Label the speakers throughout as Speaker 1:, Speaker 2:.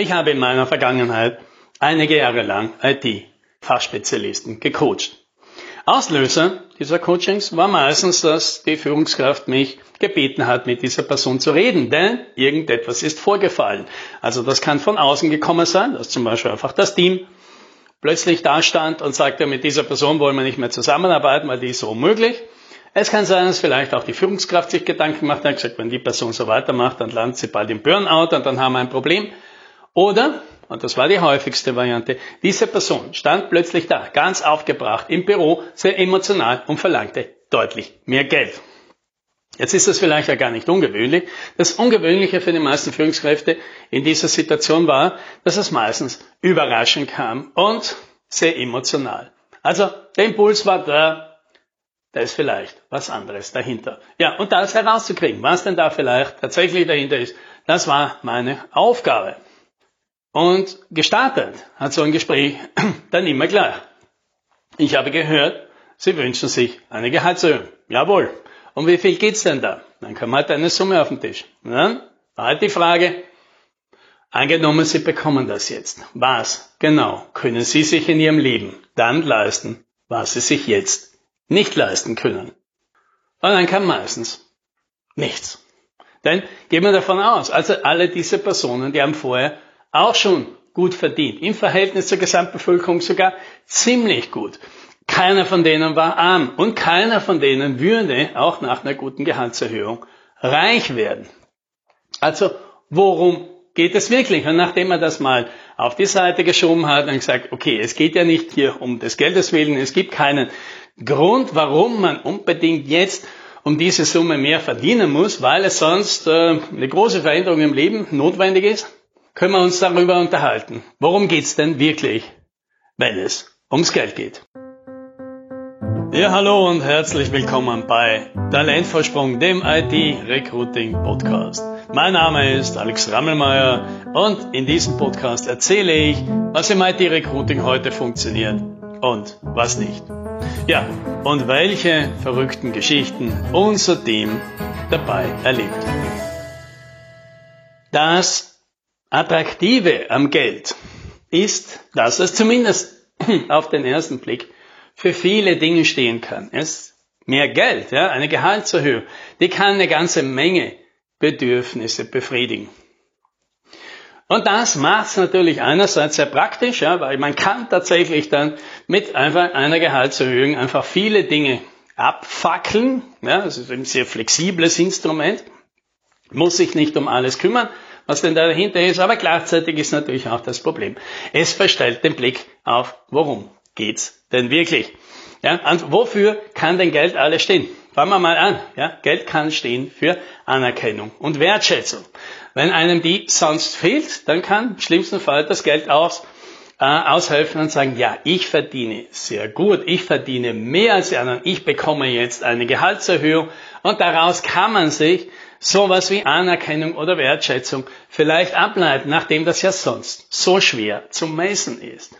Speaker 1: Ich habe in meiner Vergangenheit einige Jahre lang IT-Fachspezialisten gecoacht. Auslöser dieser Coachings war meistens, dass die Führungskraft mich gebeten hat, mit dieser Person zu reden, denn irgendetwas ist vorgefallen. Also das kann von außen gekommen sein, dass zum Beispiel einfach das Team plötzlich da stand und sagte, mit dieser Person wollen wir nicht mehr zusammenarbeiten, weil die ist so unmöglich. Es kann sein, dass vielleicht auch die Führungskraft sich Gedanken macht und gesagt, wenn die Person so weitermacht, dann landet sie bald im Burnout und dann haben wir ein Problem. Oder, und das war die häufigste Variante, diese Person stand plötzlich da, ganz aufgebracht im Büro, sehr emotional und verlangte deutlich mehr Geld. Jetzt ist das vielleicht ja gar nicht ungewöhnlich. Das Ungewöhnliche für die meisten Führungskräfte in dieser Situation war, dass es meistens überraschend kam und sehr emotional. Also der Impuls war da, da ist vielleicht was anderes dahinter. Ja, und das herauszukriegen, was denn da vielleicht tatsächlich dahinter ist, das war meine Aufgabe. Und gestartet hat so ein Gespräch dann immer gleich. Ich habe gehört, Sie wünschen sich eine Gehaltserhöhung. Jawohl. Um wie viel geht's denn da? Dann kommt halt eine Summe auf den Tisch. dann halt die Frage, angenommen, Sie bekommen das jetzt. Was genau können Sie sich in Ihrem Leben dann leisten, was Sie sich jetzt nicht leisten können? Und dann kam meistens nichts. Denn gehen wir davon aus, also alle diese Personen, die haben vorher auch schon gut verdient. Im Verhältnis zur Gesamtbevölkerung sogar ziemlich gut. Keiner von denen war arm und keiner von denen würde auch nach einer guten Gehaltserhöhung reich werden. Also worum geht es wirklich? Und nachdem er das mal auf die Seite geschoben hat und gesagt, okay, es geht ja nicht hier um des Geldes willen, es gibt keinen Grund, warum man unbedingt jetzt um diese Summe mehr verdienen muss, weil es sonst äh, eine große Veränderung im Leben notwendig ist können wir uns darüber unterhalten. Worum geht's denn wirklich, wenn es ums Geld geht? Ja, hallo und herzlich willkommen bei Talentvorsprung, dem IT-Recruiting-Podcast. Mein Name ist Alex Rammelmeier und in diesem Podcast erzähle ich, was im IT-Recruiting heute funktioniert und was nicht. Ja, und welche verrückten Geschichten unser Team dabei erlebt. Das Attraktive am Geld ist, dass es zumindest auf den ersten Blick für viele Dinge stehen kann. Es mehr Geld, ja, eine Gehaltserhöhung, die kann eine ganze Menge Bedürfnisse befriedigen. Und das macht es natürlich einerseits sehr praktisch, ja, weil man kann tatsächlich dann mit einfach einer Gehaltserhöhung einfach viele Dinge abfackeln. Ja, das ist ein sehr flexibles Instrument, muss sich nicht um alles kümmern, was denn dahinter ist, aber gleichzeitig ist natürlich auch das Problem. Es verstellt den Blick auf, worum geht's denn wirklich? Ja, und wofür kann denn Geld alles stehen? Fangen wir mal an. Ja, Geld kann stehen für Anerkennung und Wertschätzung. Wenn einem die sonst fehlt, dann kann im schlimmsten Fall das Geld aus, äh, aushelfen und sagen, ja, ich verdiene sehr gut, ich verdiene mehr als die anderen, ich bekomme jetzt eine Gehaltserhöhung und daraus kann man sich sowas wie Anerkennung oder Wertschätzung vielleicht ableiten, nachdem das ja sonst so schwer zu messen ist.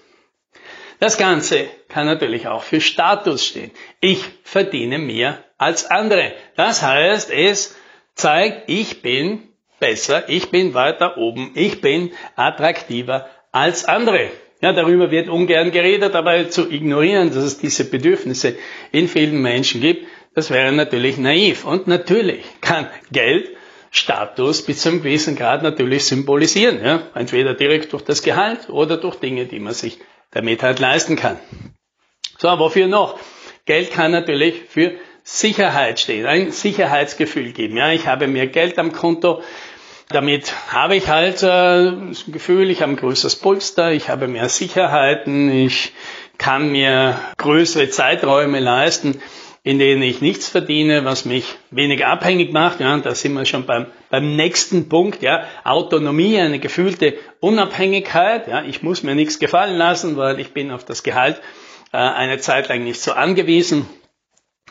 Speaker 1: Das Ganze kann natürlich auch für Status stehen. Ich verdiene mehr als andere. Das heißt, es zeigt, ich bin besser, ich bin weiter oben, ich bin attraktiver als andere. Ja, darüber wird ungern geredet, aber zu ignorieren, dass es diese Bedürfnisse in vielen Menschen gibt, das wäre natürlich naiv. Und natürlich kann Geld Status bis zu einem gewissen Grad natürlich symbolisieren. Ja? Entweder direkt durch das Gehalt oder durch Dinge, die man sich damit halt leisten kann. So, wofür noch? Geld kann natürlich für Sicherheit stehen, ein Sicherheitsgefühl geben. Ja, ich habe mehr Geld am Konto, damit habe ich halt äh, das Gefühl, ich habe ein größeres Polster, ich habe mehr Sicherheiten, ich kann mir größere Zeiträume leisten in denen ich nichts verdiene, was mich weniger abhängig macht. Ja, da sind wir schon beim, beim nächsten Punkt. Ja, Autonomie, eine gefühlte Unabhängigkeit. Ja, ich muss mir nichts gefallen lassen, weil ich bin auf das Gehalt äh, eine Zeit lang nicht so angewiesen.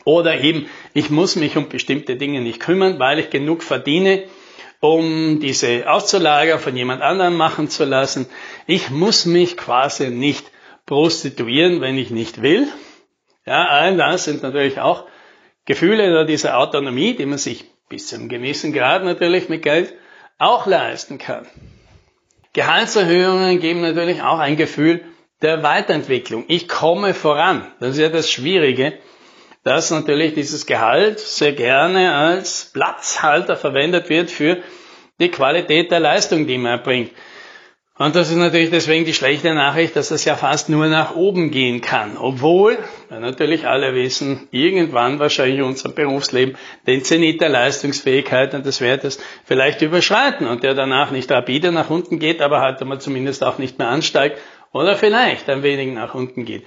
Speaker 1: Oder eben, ich muss mich um bestimmte Dinge nicht kümmern, weil ich genug verdiene, um diese Auszulager von jemand anderem machen zu lassen. Ich muss mich quasi nicht prostituieren, wenn ich nicht will. Ja, all das sind natürlich auch Gefühle dieser Autonomie, die man sich bis zu einem gewissen Grad natürlich mit Geld auch leisten kann. Gehaltserhöhungen geben natürlich auch ein Gefühl der Weiterentwicklung. Ich komme voran. Das ist ja das Schwierige, dass natürlich dieses Gehalt sehr gerne als Platzhalter verwendet wird für die Qualität der Leistung, die man erbringt. Und das ist natürlich deswegen die schlechte Nachricht, dass es ja fast nur nach oben gehen kann. Obwohl wir natürlich alle wissen, irgendwann wahrscheinlich unser Berufsleben den Zenit der Leistungsfähigkeit und des Wertes vielleicht überschreiten und der danach nicht rapide nach unten geht, aber halt einmal zumindest auch nicht mehr ansteigt oder vielleicht ein wenig nach unten geht.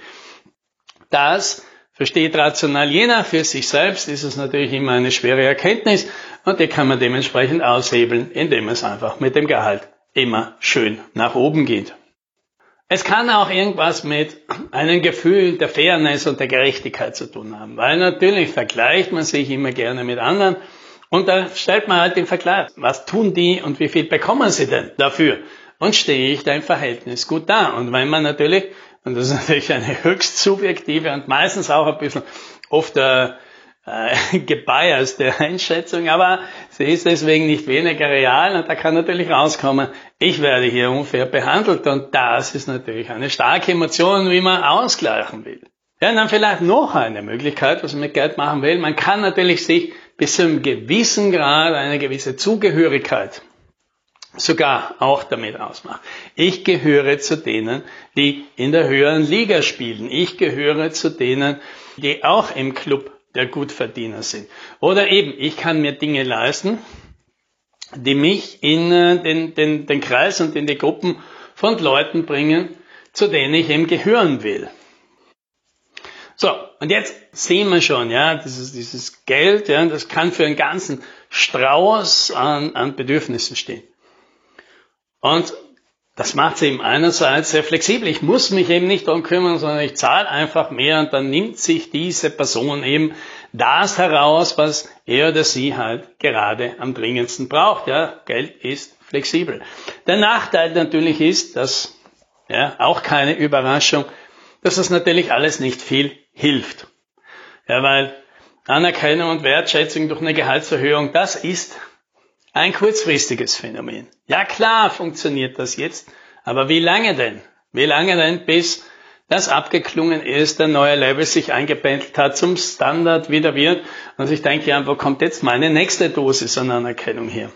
Speaker 1: Das versteht rational jener für sich selbst, ist es natürlich immer eine schwere Erkenntnis und die kann man dementsprechend aushebeln, indem es einfach mit dem Gehalt immer schön nach oben geht. Es kann auch irgendwas mit einem Gefühl der Fairness und der Gerechtigkeit zu tun haben, weil natürlich vergleicht man sich immer gerne mit anderen und da stellt man halt den Vergleich. Was tun die und wie viel bekommen sie denn dafür? Und stehe ich da im Verhältnis gut da? Und wenn man natürlich, und das ist natürlich eine höchst subjektive und meistens auch ein bisschen oft äh, äh, gebiaste Einschätzung, aber sie ist deswegen nicht weniger real und da kann natürlich rauskommen, ich werde hier unfair behandelt und das ist natürlich eine starke Emotion, wie man ausgleichen will. Ja, und dann vielleicht noch eine Möglichkeit, was man mit Geld machen will. Man kann natürlich sich bis zu einem gewissen Grad eine gewisse Zugehörigkeit sogar auch damit ausmachen. Ich gehöre zu denen, die in der höheren Liga spielen. Ich gehöre zu denen, die auch im Club der Gutverdiener sind. Oder eben, ich kann mir Dinge leisten, die mich in äh, den, den, den Kreis und in die Gruppen von Leuten bringen, zu denen ich eben gehören will. So, und jetzt sehen wir schon, ja, dieses, dieses Geld, ja, das kann für einen ganzen Strauß an, an Bedürfnissen stehen. Und das macht es eben einerseits sehr flexibel. Ich muss mich eben nicht darum kümmern, sondern ich zahle einfach mehr und dann nimmt sich diese Person eben das heraus, was er oder sie halt gerade am dringendsten braucht. Ja, Geld ist flexibel. Der Nachteil natürlich ist, dass, ja, auch keine Überraschung, dass das natürlich alles nicht viel hilft. Ja, weil Anerkennung und Wertschätzung durch eine Gehaltserhöhung, das ist ein kurzfristiges Phänomen. Ja klar funktioniert das jetzt, aber wie lange denn? Wie lange denn, bis das abgeklungen ist, der neue Level sich eingependelt hat, zum Standard wieder wird und ich denke, ja, wo kommt jetzt meine nächste Dosis an Anerkennung her?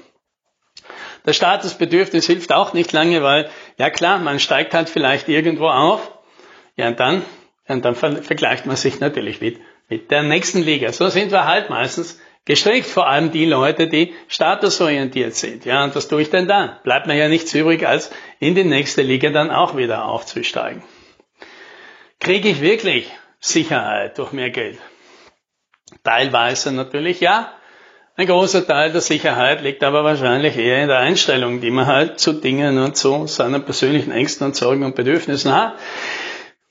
Speaker 1: Das Statusbedürfnis hilft auch nicht lange, weil, ja klar, man steigt halt vielleicht irgendwo auf, ja und dann, und dann vergleicht man sich natürlich mit, mit der nächsten Liga. So sind wir halt meistens Gestrickt vor allem die Leute, die statusorientiert sind. Ja, und was tue ich denn dann? Bleibt mir ja nichts übrig, als in die nächste Liga dann auch wieder aufzusteigen. Kriege ich wirklich Sicherheit durch mehr Geld? Teilweise natürlich ja. Ein großer Teil der Sicherheit liegt aber wahrscheinlich eher in der Einstellung, die man halt zu Dingen und zu seinen persönlichen Ängsten und Sorgen und Bedürfnissen hat.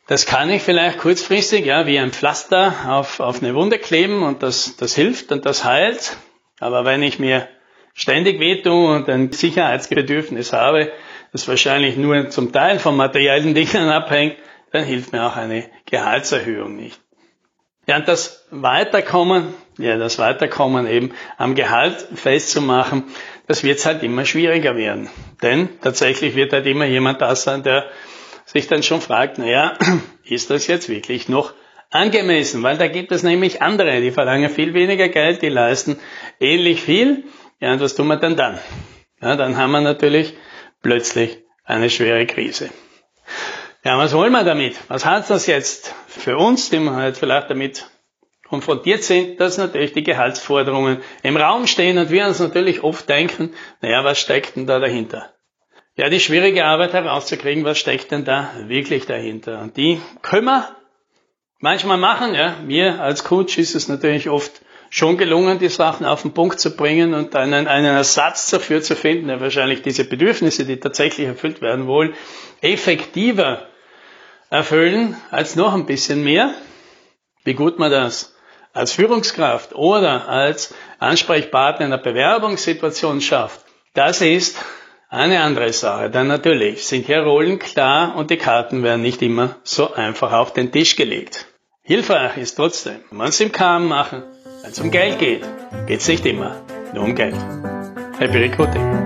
Speaker 1: Das kann ich vielleicht kurzfristig, ja, wie ein Pflaster auf, auf eine Wunde kleben und das, das hilft und das heilt. Aber wenn ich mir ständig wehtue und ein Sicherheitsbedürfnis habe, das wahrscheinlich nur zum Teil von materiellen Dingen abhängt, dann hilft mir auch eine Gehaltserhöhung nicht. Ja, und das Weiterkommen, ja, das Weiterkommen eben am Gehalt festzumachen, das wird halt immer schwieriger werden. Denn tatsächlich wird halt immer jemand da sein, der sich dann schon fragt, naja, ist das jetzt wirklich noch angemessen? Weil da gibt es nämlich andere, die verlangen viel weniger Geld, die leisten ähnlich viel. Ja, und was tun wir denn dann? Ja, dann haben wir natürlich plötzlich eine schwere Krise. Ja, was wollen wir damit? Was heißt das jetzt für uns, die wir halt vielleicht damit konfrontiert sind, dass natürlich die Gehaltsforderungen im Raum stehen und wir uns natürlich oft denken, naja, was steckt denn da dahinter? Ja, die schwierige Arbeit herauszukriegen, was steckt denn da wirklich dahinter. Und die können wir manchmal machen, ja. Mir als Coach ist es natürlich oft schon gelungen, die Sachen auf den Punkt zu bringen und einen, einen Ersatz dafür zu finden, der wahrscheinlich diese Bedürfnisse, die tatsächlich erfüllt werden wollen, effektiver erfüllen als noch ein bisschen mehr. Wie gut man das als Führungskraft oder als Ansprechpartner in einer Bewerbungssituation schafft, das ist eine andere Sache, dann natürlich sind hier Rollen klar und die Karten werden nicht immer so einfach auf den Tisch gelegt. Hilfreich ist trotzdem, wenn wir es im Kamen machen, wenn es um Geld geht, geht es nicht immer nur um Geld. Happy Recruiting.